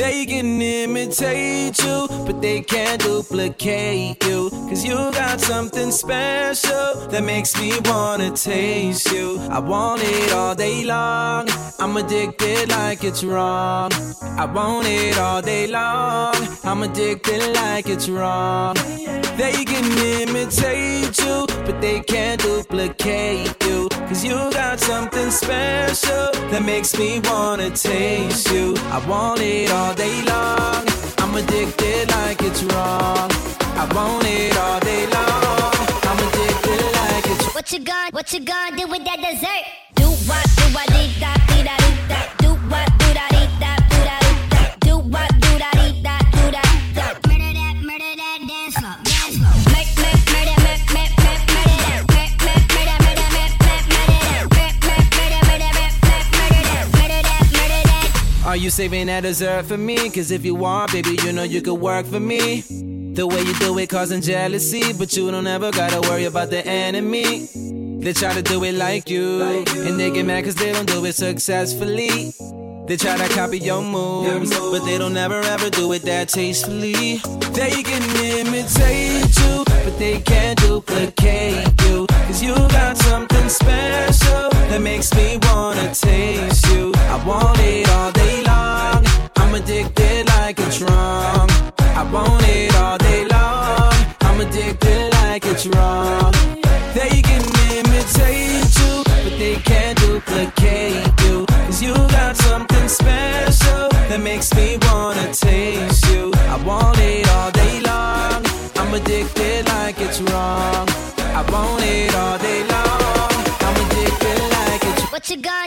They can imitate you, but they can't duplicate you. Cause you got something special that makes me wanna taste you. I want it all day long. I'm addicted like it's wrong. I want it all day long. I'm addicted like it's wrong. They can imitate you, but they can't duplicate you. Cause you got something special that makes me wanna taste you. I want it all day long. I'm addicted like it's wrong. I want it all day long. I'm addicted like it's What you gonna, what you gonna do with that dessert? Do what, do what, dee da, Are you saving that dessert for me? Cause if you want, baby, you know you could work for me. The way you do it causing jealousy, but you don't ever gotta worry about the enemy. They try to do it like you, and they get mad cause they don't do it successfully. They try to copy your moves, but they don't ever ever do it that tastefully. They can imitate you, but they can't duplicate you. Cause you got something special that makes me wanna taste you. I want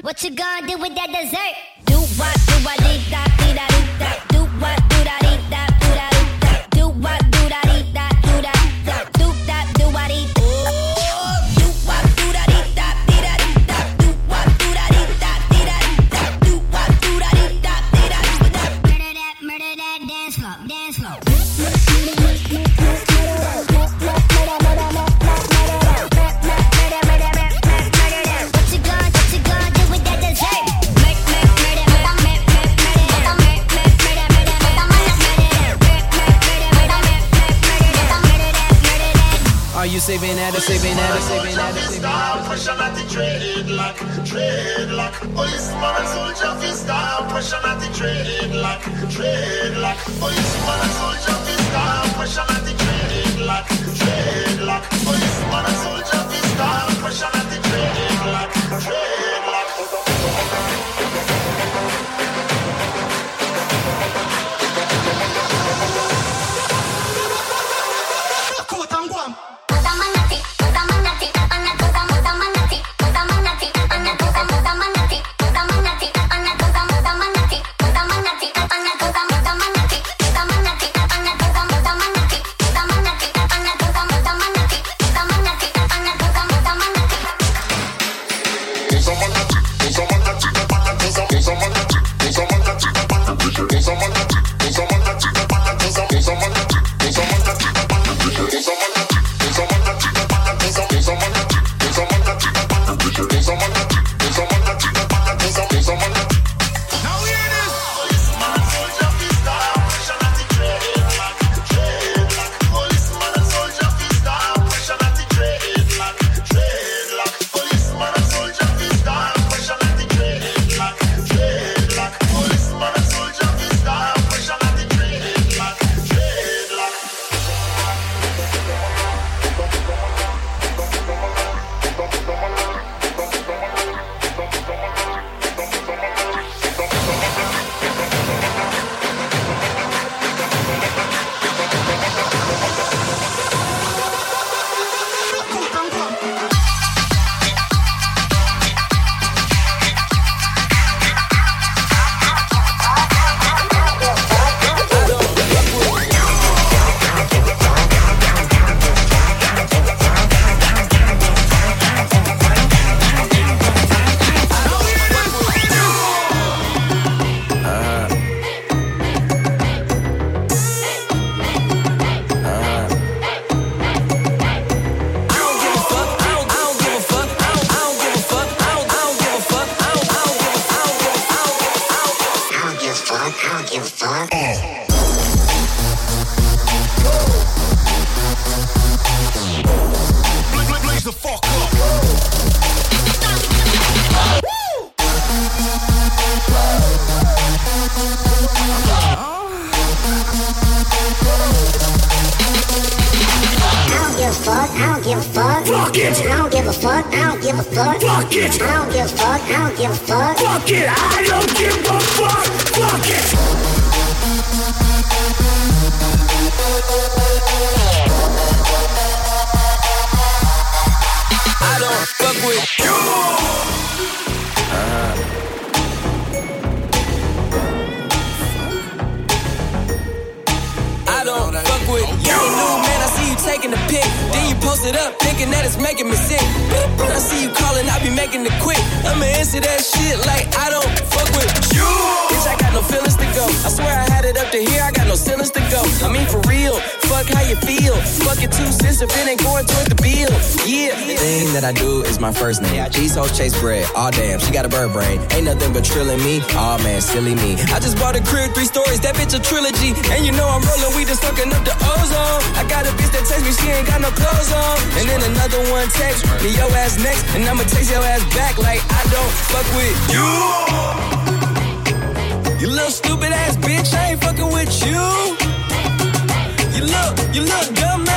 What you gonna, do with that dessert? Manati, you ain't got no clothes on. And then another one text me yo ass next, and I'ma text your ass back like I don't fuck with you. You little stupid ass bitch, I ain't fucking with you. You look, you look dumb.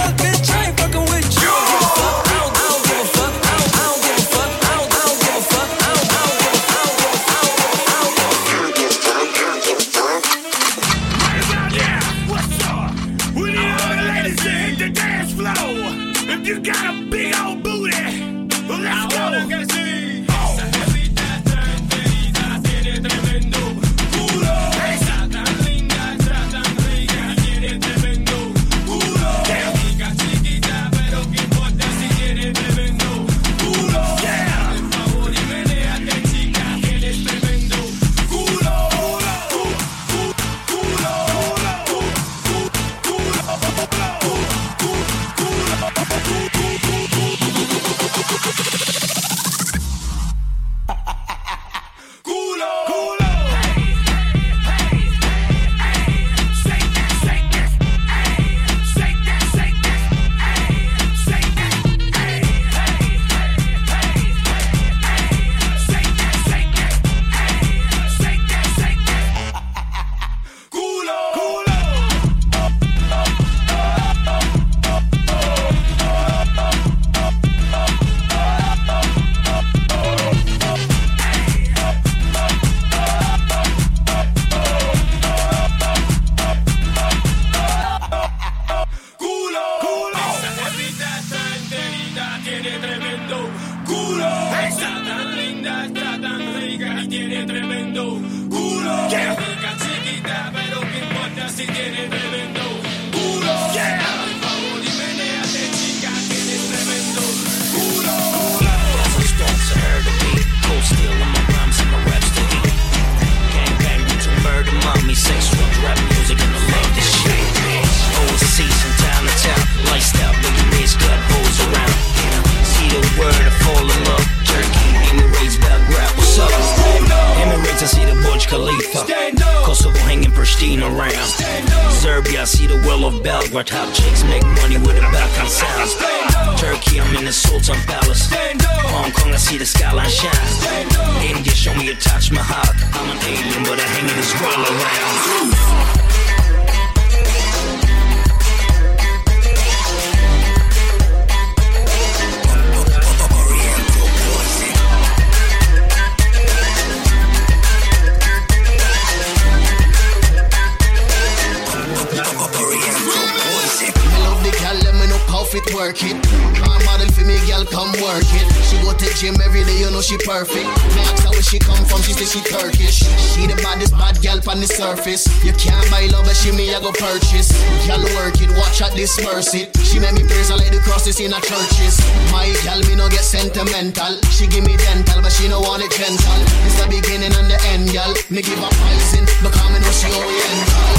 She make me praise her like the crosses in her churches. My gal, me no get sentimental. She give me dental, but she no want it gentle. It's the beginning and the end, gal. Me give her poison, because me know she oriental.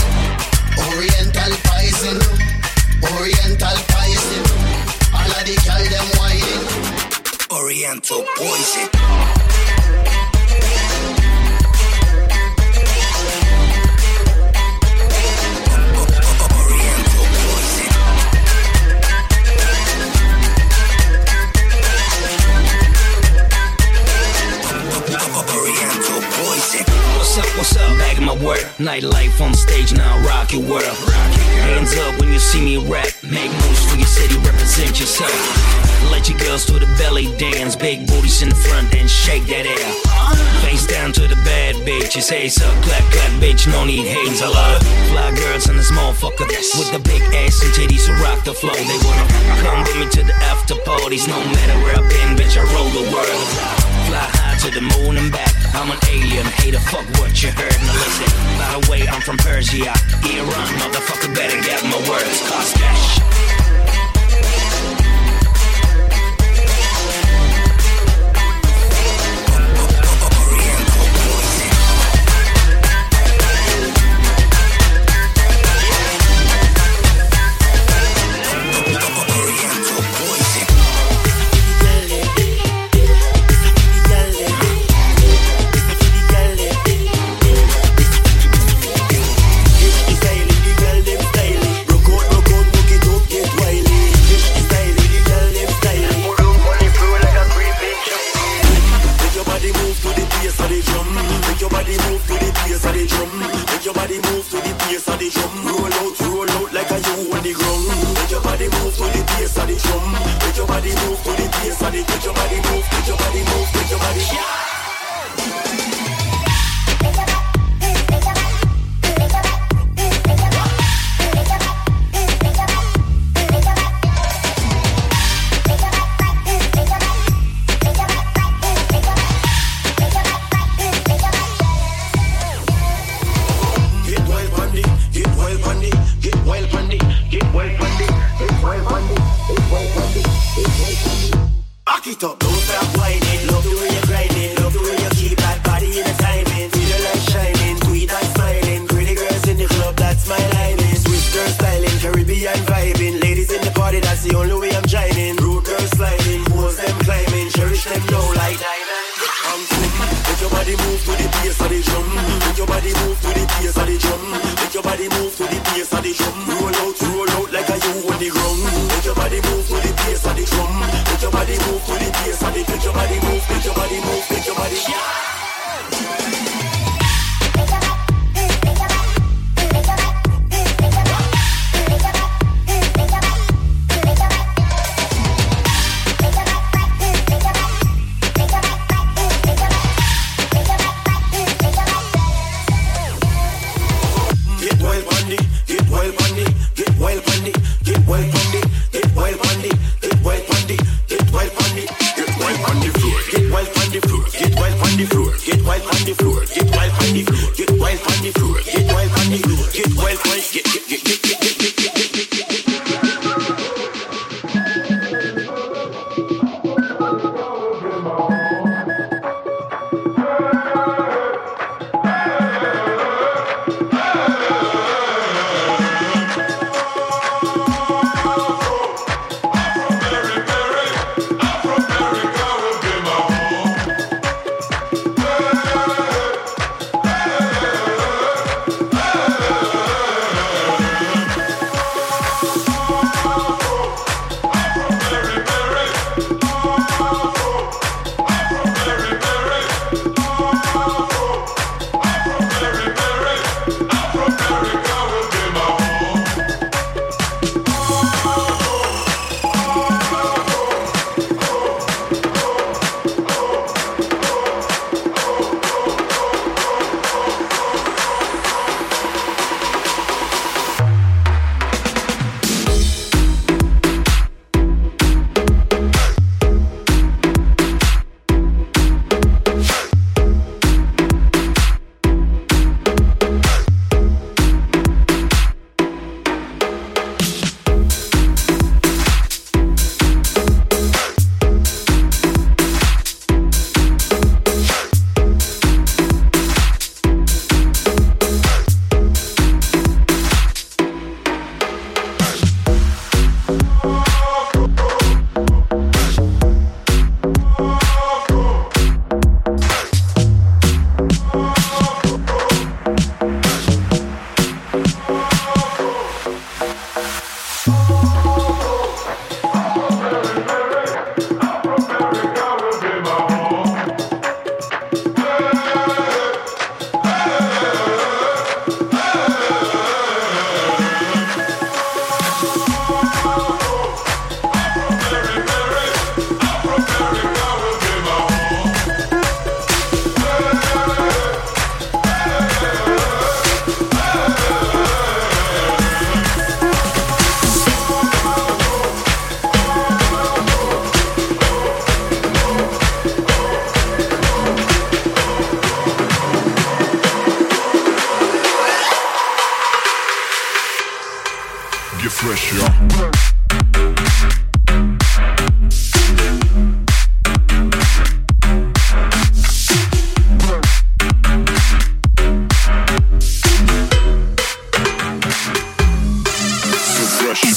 Oriental poison. Oriental poison. All of the gal, them whining. Oriental poison. Nightlife on stage now, rock your world. Hands up when you see me rap. Make moves for your city, represent yourself. Let your girls do the belly dance. Big booties in the front, then shake that air. Face down to the bad bitches. Hey, up, clap, clap, bitch. No need. A lot of fly girls and this motherfucker with the big ass and titties who rock the flow. They wanna come with me to the after parties. No matter where I've been, bitch, I roll the world. Fly high to the moon and back. I'm an alien, hater, fuck what you heard. Now listen, by the way, I'm from Persia, Iran, motherfucker, better get my words, cost cash.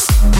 Peace.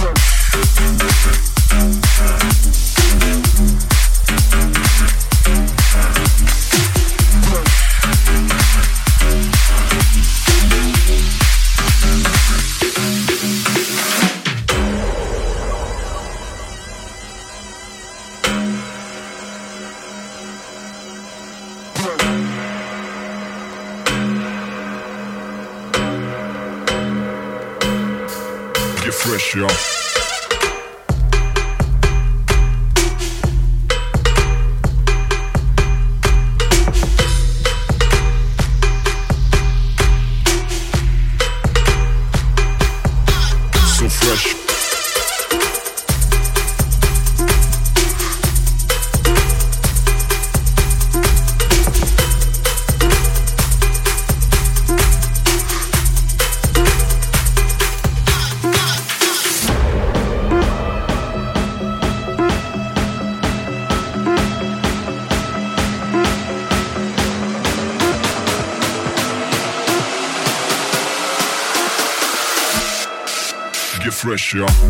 Get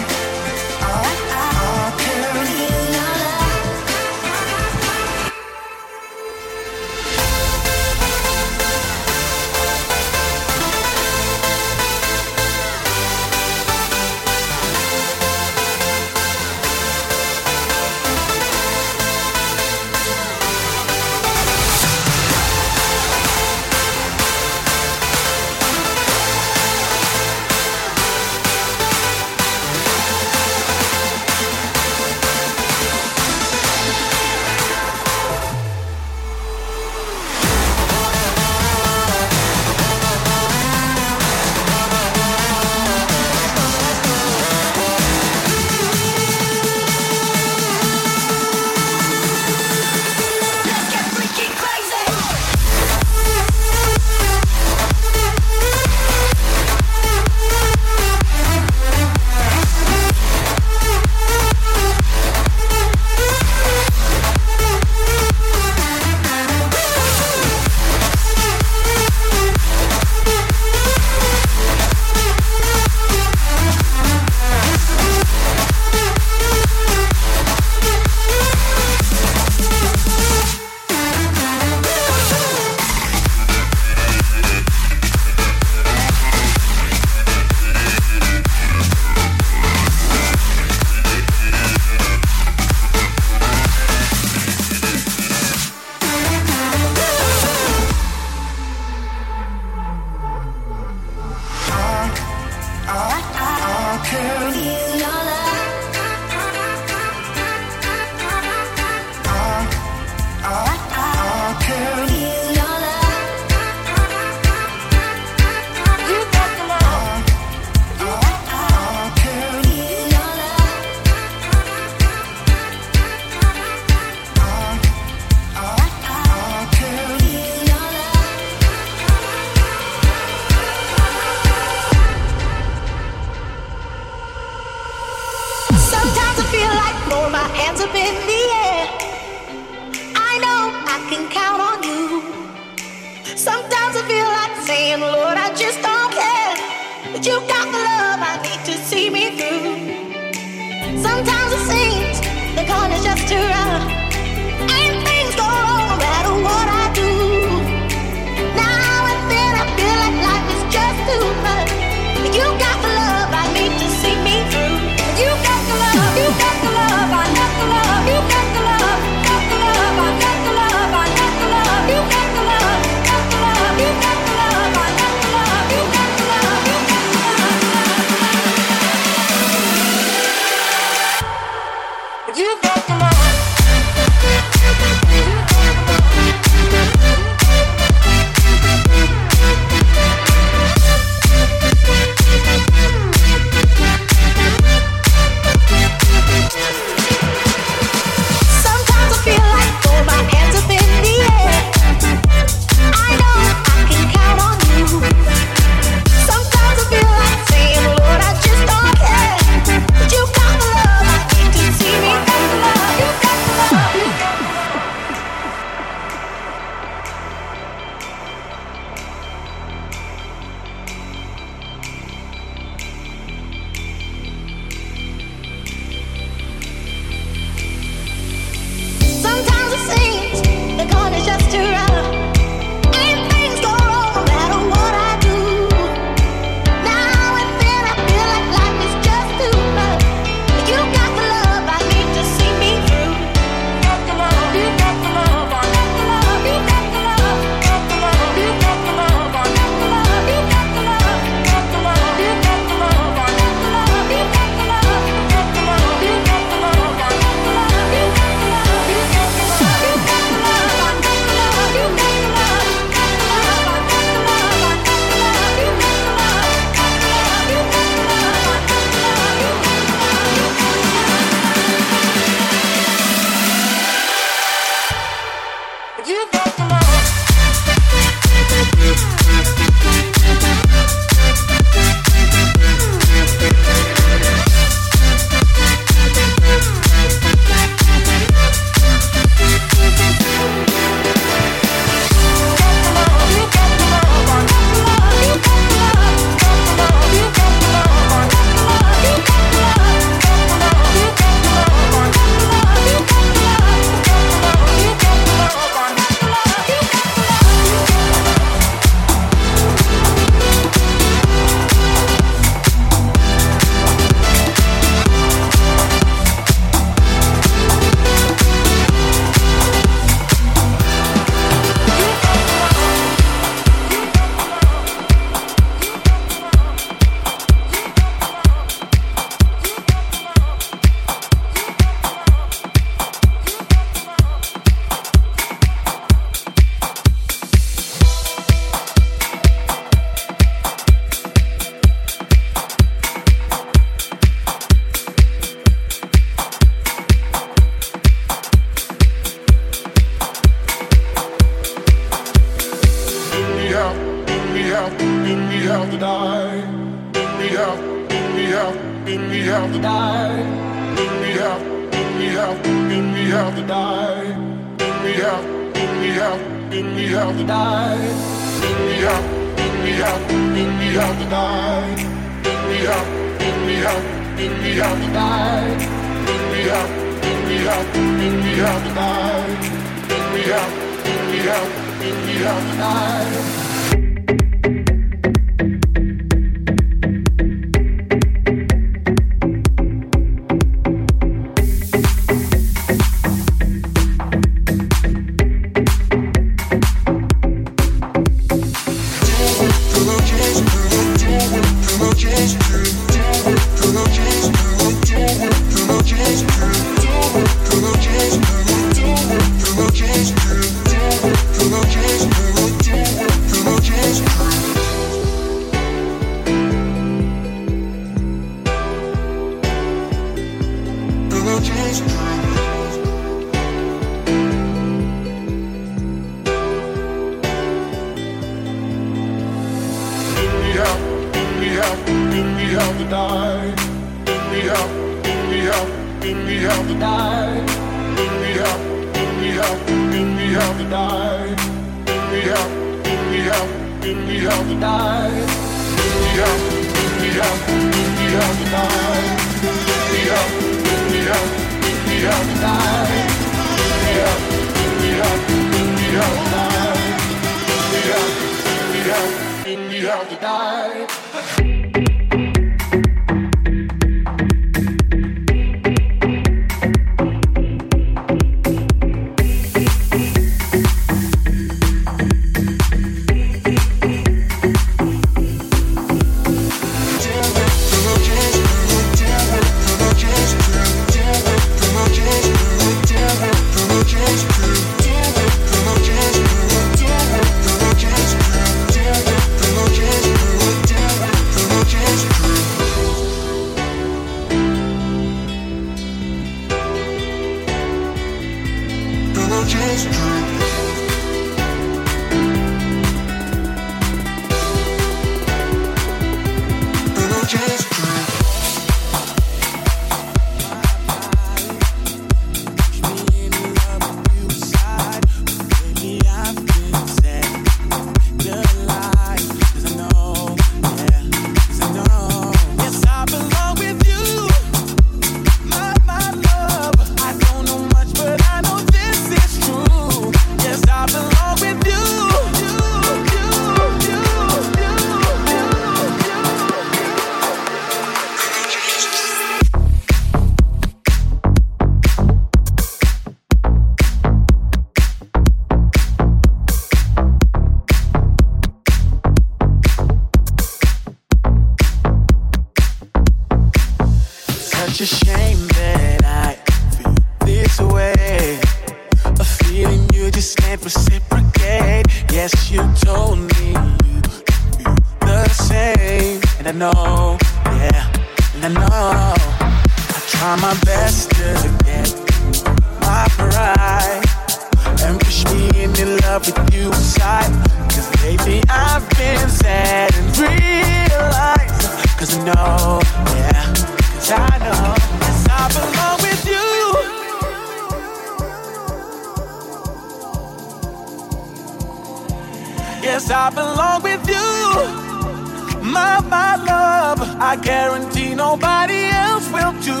nobody else will do.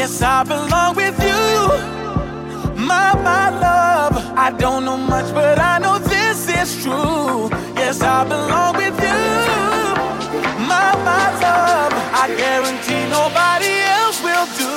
Yes, I belong with you. My, my love, I don't know much, but I know this is true. Yes, I belong with you. My, my love, I guarantee nobody else will do.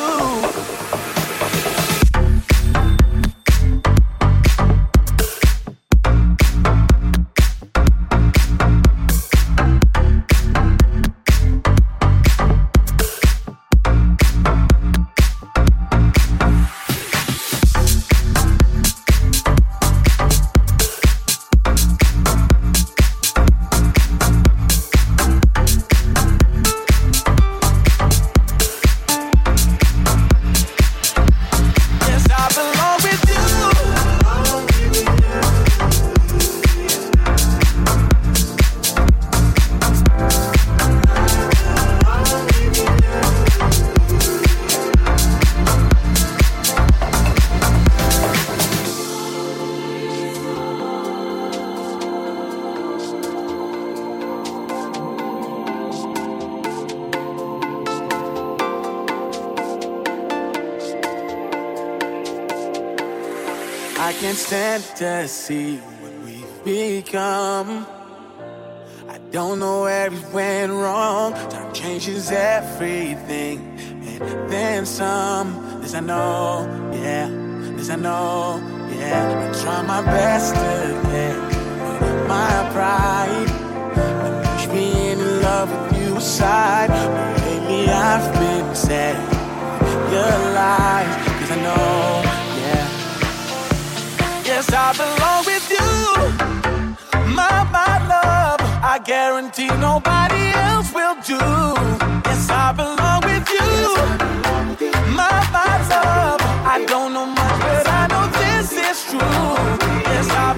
See what we've become. I don't know where it went wrong. Time changes everything, and then some. This I know, yeah. This I know, yeah. I try my best to Yes, I belong with you. My, my love, I guarantee nobody else will do. Yes, I belong with you. My, my love, I don't know much, but I know this is true. Yes, I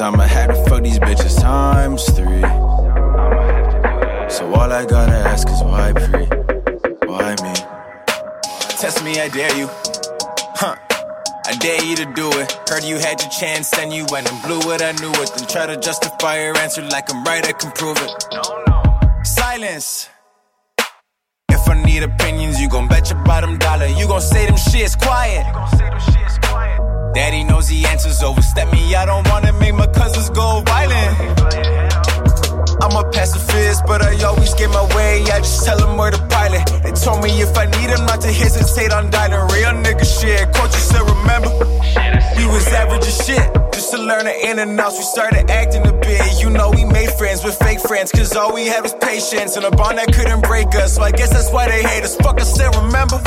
I'ma have to fuck these bitches times three. So all I gotta ask is why pre? Why me? Test me, I dare you. Huh. I dare you to do it. Heard you had your chance and you went and blew it. I knew it. Then try to justify your answer like I'm right, I can prove it. Silence. pilot. They told me if I need him not to hesitate on dialing. Real nigga shit. Coach, you still remember? We was average as shit. Just to learn the in and outs, we started acting a bit. You know, we made friends with fake friends, cause all we had was patience and a bond that couldn't break us. So I guess that's why they hate us. Fuck, I still remember.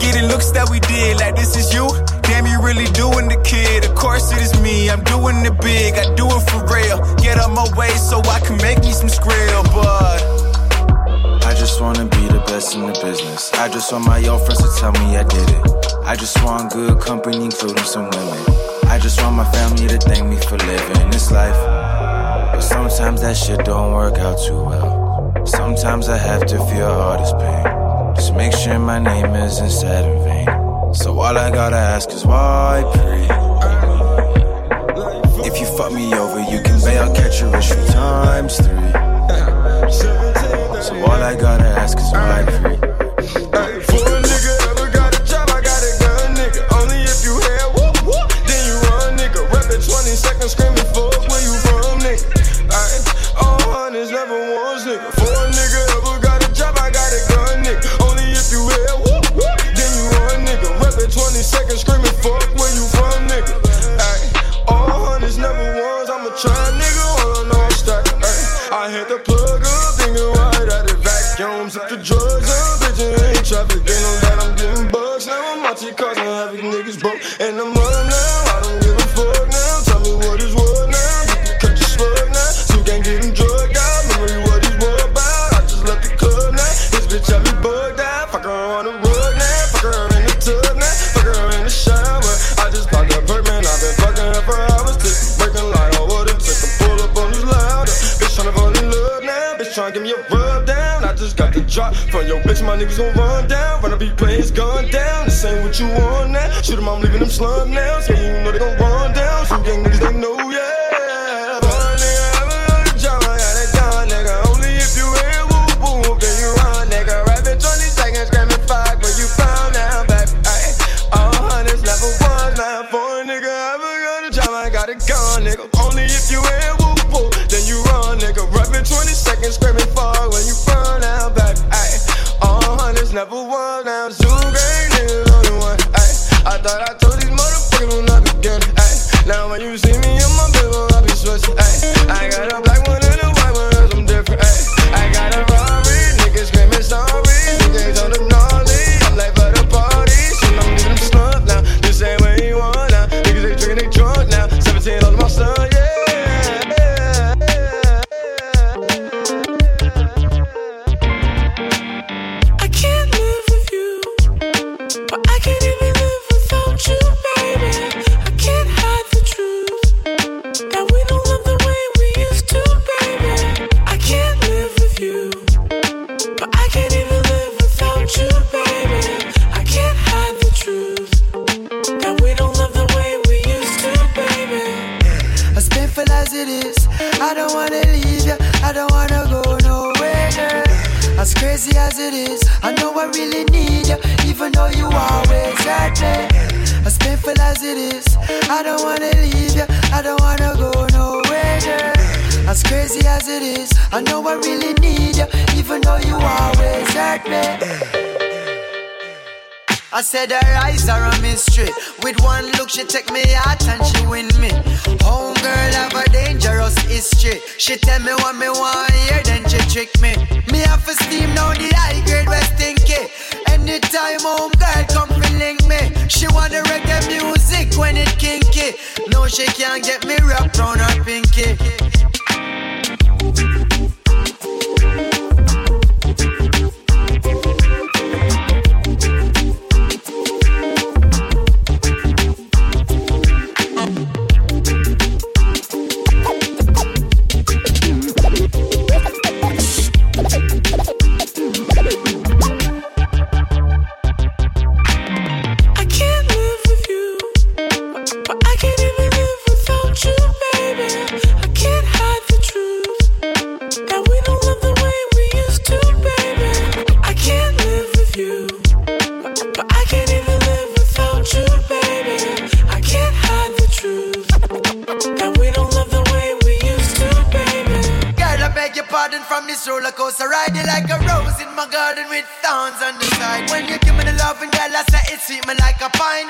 Getting looks that we did, like this is you. Damn, you really doing the kid. Of course it is me. I'm doing it big. I do it for real. Get on my way so I can make me some skrill, but just wanna be the best in the business. I just want my old friends to tell me I did it. I just want good company, including some women. I just want my family to thank me for living this life. But sometimes that shit don't work out too well. Sometimes I have to feel all this pain. Just make sure my name isn't said in vain. So all I gotta ask is why pray? If you fuck me over, you can bail, catch a rich times three. All I gotta ask is why free. my niggas gon' run down. Run up, he plays gun down. This ain't what you want now. Shoot them, I'm leaving them slum now. Yeah, you know they gon' run down. Some gang niggas, they know. as it is. I know I really need you, even though you always at me. As painful as it is, I don't wanna leave you, I don't wanna go nowhere. Girl. As crazy as it is, I know I really need you, even though you always at me. I said her eyes are a mystery. With one look, she take me out and she win me. Home girl have a dangerous history. She tell me what me want here, then she trick me. Me have a steam now, the high grade was stinky. Anytime home girl come and link me, she wanna reggae music when it kinky. No, she can't get me wrapped round her pinky. garden from this roller coaster ride. You like a rose in my garden with thorns on the side. When you give me the loving, girl, I say it sweet me like a pine.